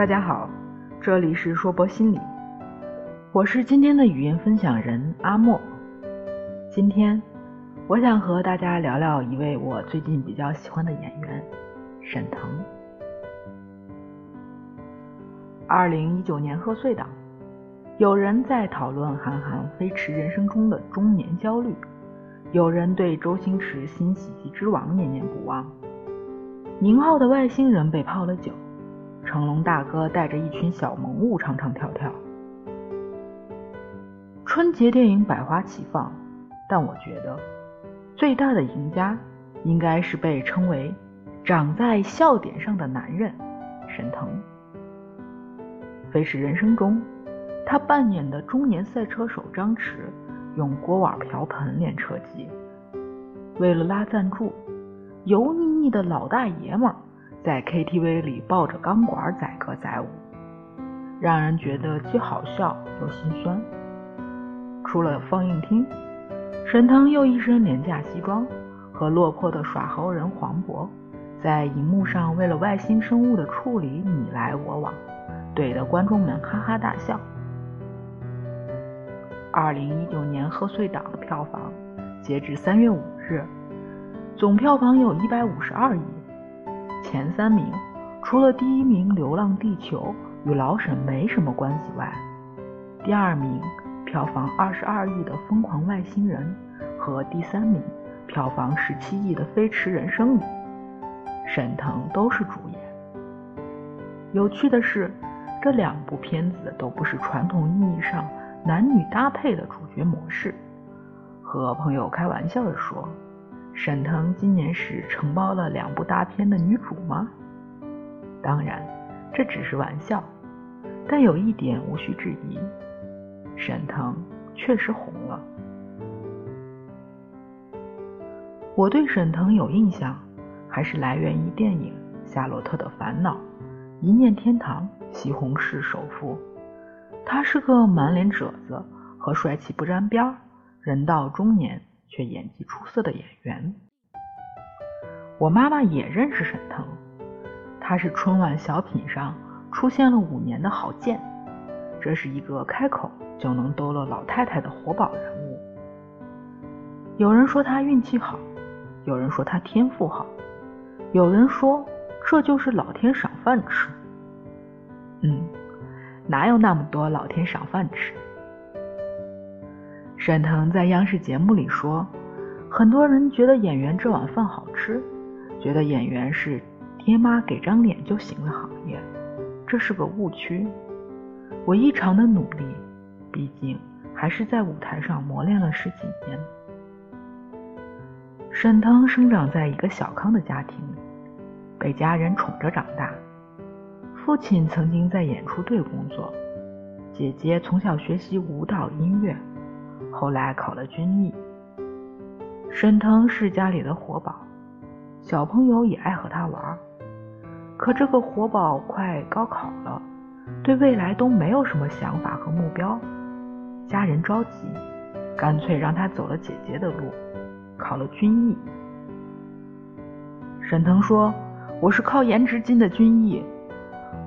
大家好，这里是说博心理，我是今天的语音分享人阿莫。今天我想和大家聊聊一位我最近比较喜欢的演员沈腾。二零一九年贺岁档，有人在讨论韩寒飞驰人生中的中年焦虑，有人对周星驰新喜剧之王念念不忘。宁浩的外星人被泡了酒。成龙大哥带着一群小萌物唱唱跳跳，春节电影百花齐放，但我觉得最大的赢家应该是被称为“长在笑点上的男人”沈腾。《飞驰人生》中，他扮演的中年赛车手张弛用锅碗瓢盆练车技，为了拉赞助，油腻腻的老大爷们儿。在 KTV 里抱着钢管载歌载舞，让人觉得既好笑又心酸。出了放映厅，沈腾又一身廉价西装，和落魄的耍猴人黄渤在荧幕上为了外星生物的处理你来我往，怼得观众们哈哈大笑。二零一九年贺岁档的票房，截至三月五日，总票房有一百五十二亿。前三名，除了第一名《流浪地球》与老沈没什么关系外，第二名票房二十二亿的《疯狂外星人》和第三名票房十七亿的《飞驰人生》里，沈腾都是主演。有趣的是，这两部片子都不是传统意义上男女搭配的主角模式。和朋友开玩笑地说。沈腾今年是承包了两部大片的女主吗？当然，这只是玩笑。但有一点无需质疑，沈腾确实红了。我对沈腾有印象，还是来源于电影《夏洛特的烦恼》《一念天堂》《西红柿首富》。他是个满脸褶子和帅气不沾边儿，人到中年。却演技出色的演员，我妈妈也认识沈腾，他是春晚小品上出现了五年的郝建，这是一个开口就能逗乐老太太的活宝人物。有人说他运气好，有人说他天赋好，有人说这就是老天赏饭吃。嗯，哪有那么多老天赏饭吃？沈腾在央视节目里说：“很多人觉得演员这碗饭好吃，觉得演员是爹妈给张脸就行的行业，这是个误区。我异常的努力，毕竟还是在舞台上磨练了十几年。”沈腾生长在一个小康的家庭，被家人宠着长大。父亲曾经在演出队工作，姐姐从小学习舞蹈音乐。后来考了军艺，沈腾是家里的活宝，小朋友也爱和他玩。可这个活宝快高考了，对未来都没有什么想法和目标，家人着急，干脆让他走了姐姐的路，考了军艺。沈腾说：“我是靠颜值进的军艺。”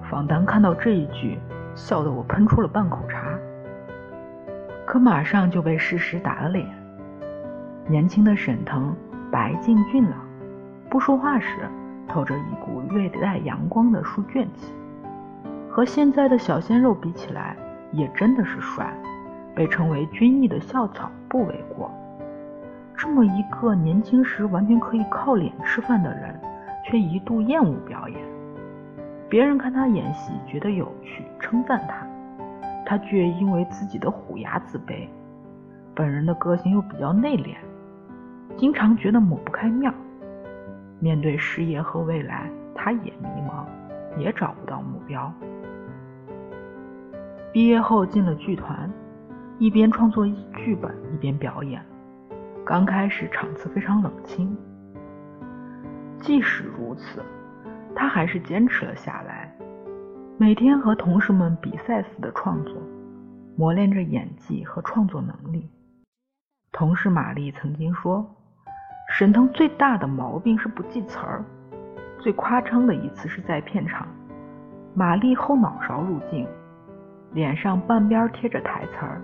访谈看到这一句，笑得我喷出了半口茶。可马上就被事实打了脸。年轻的沈腾白净俊朗，不说话时透着一股略带阳光的书卷气，和现在的小鲜肉比起来，也真的是帅，被称为军艺的校草不为过。这么一个年轻时完全可以靠脸吃饭的人，却一度厌恶表演。别人看他演戏觉得有趣，称赞他。他却因为自己的虎牙自卑，本人的个性又比较内敛，经常觉得抹不开面儿。面对事业和未来，他也迷茫，也找不到目标。毕业后进了剧团，一边创作剧本一边表演。刚开始场次非常冷清，即使如此，他还是坚持了下来。每天和同事们比赛似的创作，磨练着演技和创作能力。同事玛丽曾经说，沈腾最大的毛病是不记词儿。最夸张的一次是在片场，玛丽后脑勺入镜，脸上半边贴着台词儿，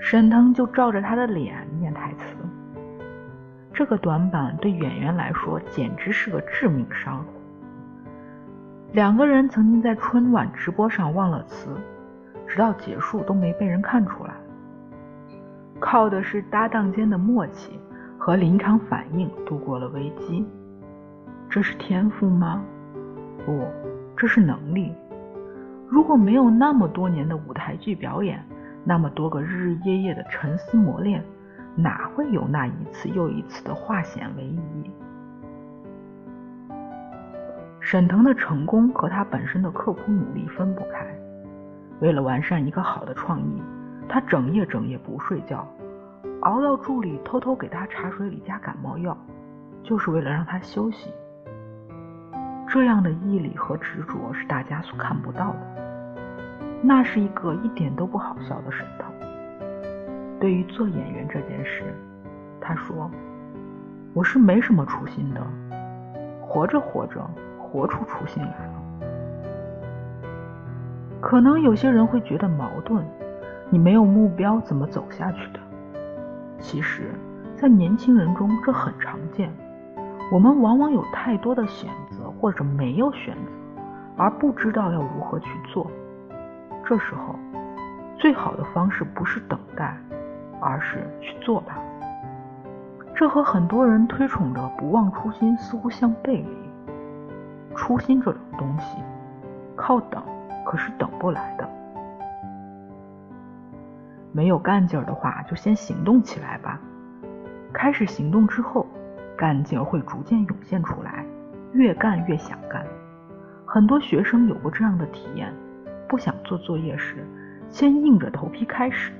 沈腾就照着她的脸念台词。这个短板对演员来说简直是个致命伤。两个人曾经在春晚直播上忘了词，直到结束都没被人看出来。靠的是搭档间的默契和临场反应度过了危机。这是天赋吗？不，这是能力。如果没有那么多年的舞台剧表演，那么多个日日夜夜的沉思磨练，哪会有那一次又一次的化险为夷？沈腾的成功和他本身的刻苦努力分不开。为了完善一个好的创意，他整夜整夜不睡觉，熬到助理偷偷给他茶水里加感冒药，就是为了让他休息。这样的毅力和执着是大家所看不到的。那是一个一点都不好笑的沈腾。对于做演员这件事，他说：“我是没什么初心的，活着活着。”活出初心来了。可能有些人会觉得矛盾，你没有目标怎么走下去的？其实，在年轻人中这很常见。我们往往有太多的选择，或者没有选择，而不知道要如何去做。这时候，最好的方式不是等待，而是去做吧。这和很多人推崇的不忘初心似乎相背离。初心这种东西，靠等可是等不来的。没有干劲儿的话，就先行动起来吧。开始行动之后，干劲儿会逐渐涌现出来，越干越想干。很多学生有过这样的体验：不想做作业时，先硬着头皮开始，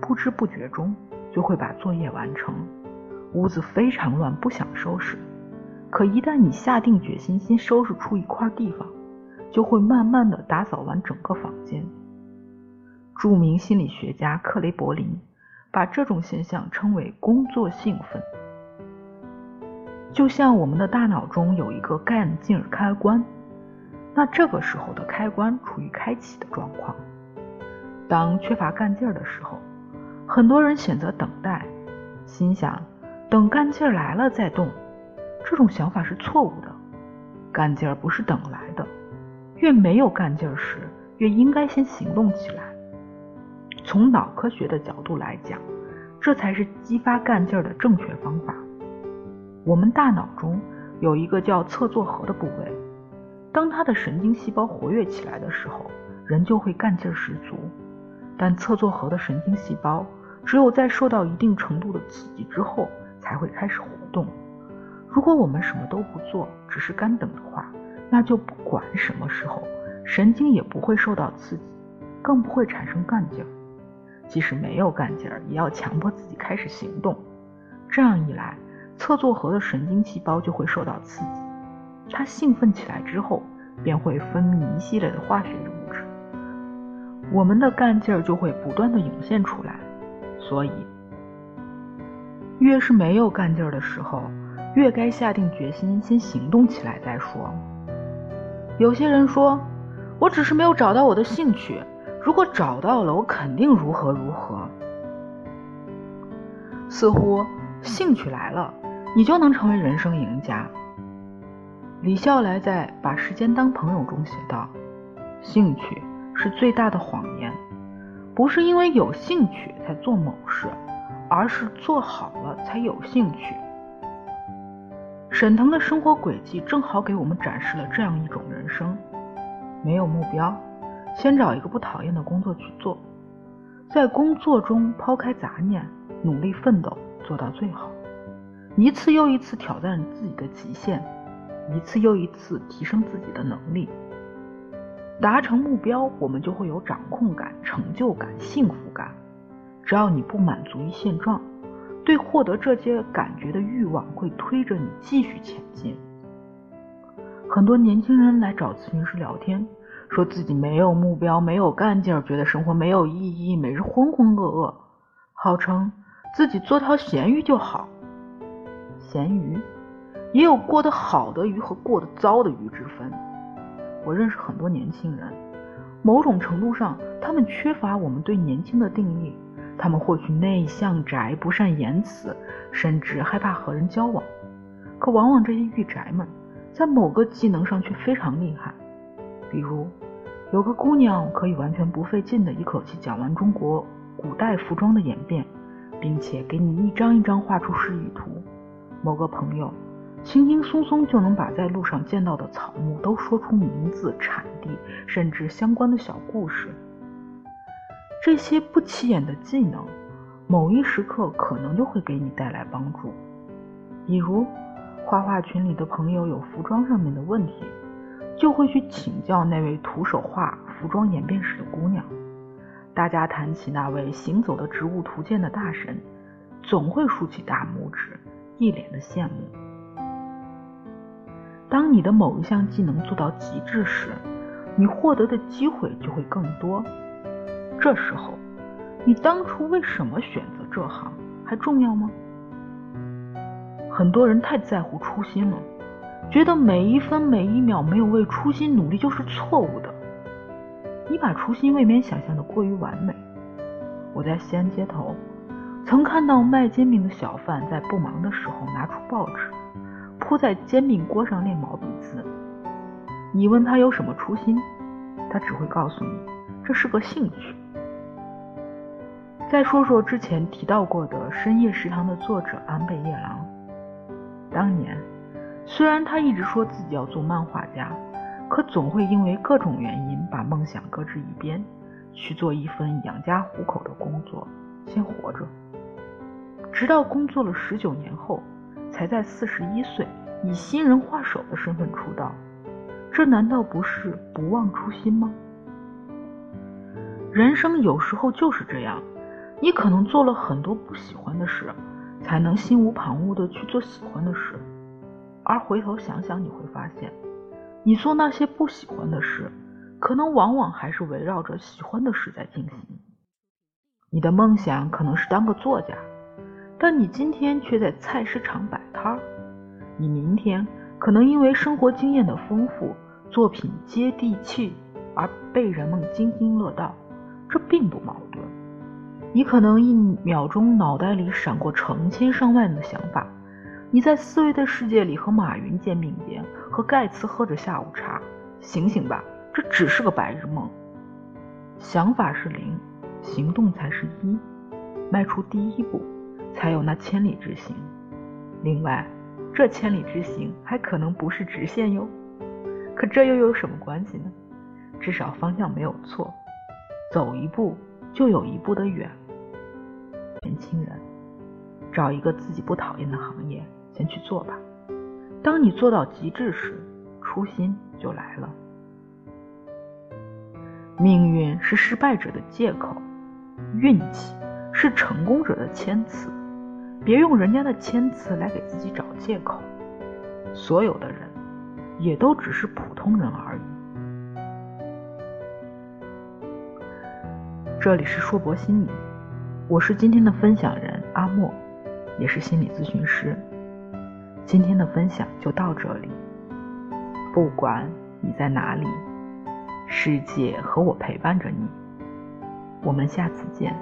不知不觉中就会把作业完成。屋子非常乱，不想收拾。可一旦你下定决心，先收拾出一块地方，就会慢慢的打扫完整个房间。著名心理学家克雷伯林把这种现象称为“工作兴奋”。就像我们的大脑中有一个干劲儿开关，那这个时候的开关处于开启的状况。当缺乏干劲儿的时候，很多人选择等待，心想等干劲儿来了再动。这种想法是错误的，干劲儿不是等来的，越没有干劲儿时，越应该先行动起来。从脑科学的角度来讲，这才是激发干劲儿的正确方法。我们大脑中有一个叫侧坐核的部位，当它的神经细胞活跃起来的时候，人就会干劲儿十足。但侧坐核的神经细胞只有在受到一定程度的刺激之后，才会开始活动。如果我们什么都不做，只是干等的话，那就不管什么时候，神经也不会受到刺激，更不会产生干劲儿。即使没有干劲儿，也要强迫自己开始行动。这样一来，侧坐核的神经细胞就会受到刺激，它兴奋起来之后，便会分泌一系列的化学物质，我们的干劲儿就会不断的涌现出来。所以，越是没有干劲儿的时候，越该下定决心，先行动起来再说。有些人说，我只是没有找到我的兴趣，如果找到了，我肯定如何如何。似乎兴趣来了，你就能成为人生赢家。李笑来在《把时间当朋友》中写道：“兴趣是最大的谎言，不是因为有兴趣才做某事，而是做好了才有兴趣。”沈腾的生活轨迹正好给我们展示了这样一种人生：没有目标，先找一个不讨厌的工作去做，在工作中抛开杂念，努力奋斗，做到最好，一次又一次挑战自己的极限，一次又一次提升自己的能力。达成目标，我们就会有掌控感、成就感、幸福感。只要你不满足于现状。对获得这些感觉的欲望会推着你继续前进。很多年轻人来找咨询师聊天，说自己没有目标、没有干劲儿，觉得生活没有意义，每日浑浑噩噩，号称自己做条咸鱼就好。咸鱼也有过得好的鱼和过得糟的鱼之分。我认识很多年轻人，某种程度上，他们缺乏我们对年轻的定义。他们或许内向、宅、不善言辞，甚至害怕和人交往。可往往这些御宅们，在某个技能上却非常厉害。比如，有个姑娘可以完全不费劲的一口气讲完中国古代服装的演变，并且给你一张一张画出示意图。某个朋友。轻轻松松就能把在路上见到的草木都说出名字、产地，甚至相关的小故事。这些不起眼的技能，某一时刻可能就会给你带来帮助。比如，画画群里的朋友有服装上面的问题，就会去请教那位徒手画服装演变史的姑娘。大家谈起那位行走的植物图鉴的大神，总会竖起大拇指，一脸的羡慕。当你的某一项技能做到极致时，你获得的机会就会更多。这时候，你当初为什么选择这行还重要吗？很多人太在乎初心了，觉得每一分每一秒没有为初心努力就是错误的。你把初心未免想象的过于完美。我在西安街头曾看到卖煎饼的小贩在不忙的时候拿出报纸。铺在煎饼锅上练毛笔字，你问他有什么初心，他只会告诉你这是个兴趣。再说说之前提到过的深夜食堂的作者安倍夜郎，当年虽然他一直说自己要做漫画家，可总会因为各种原因把梦想搁置一边，去做一份养家糊口的工作，先活着。直到工作了十九年后。才在四十一岁以新人画手的身份出道，这难道不是不忘初心吗？人生有时候就是这样，你可能做了很多不喜欢的事，才能心无旁骛的去做喜欢的事。而回头想想，你会发现，你做那些不喜欢的事，可能往往还是围绕着喜欢的事在进行。你的梦想可能是当个作家。但你今天却在菜市场摆摊儿，你明天可能因为生活经验的丰富、作品接地气而被人们津津乐道，这并不矛盾。你可能一秒钟脑袋里闪过成千上万的想法，你在思维的世界里和马云肩并肩，和盖茨喝着下午茶。醒醒吧，这只是个白日梦。想法是零，行动才是一，迈出第一步。才有那千里之行。另外，这千里之行还可能不是直线哟。可这又有什么关系呢？至少方向没有错，走一步就有一步的远。年轻人，找一个自己不讨厌的行业，先去做吧。当你做到极致时，初心就来了。命运是失败者的借口，运气是成功者的谦词。别用人家的谦词来给自己找借口。所有的人，也都只是普通人而已。这里是硕博心理，我是今天的分享人阿莫，也是心理咨询师。今天的分享就到这里。不管你在哪里，世界和我陪伴着你。我们下次见。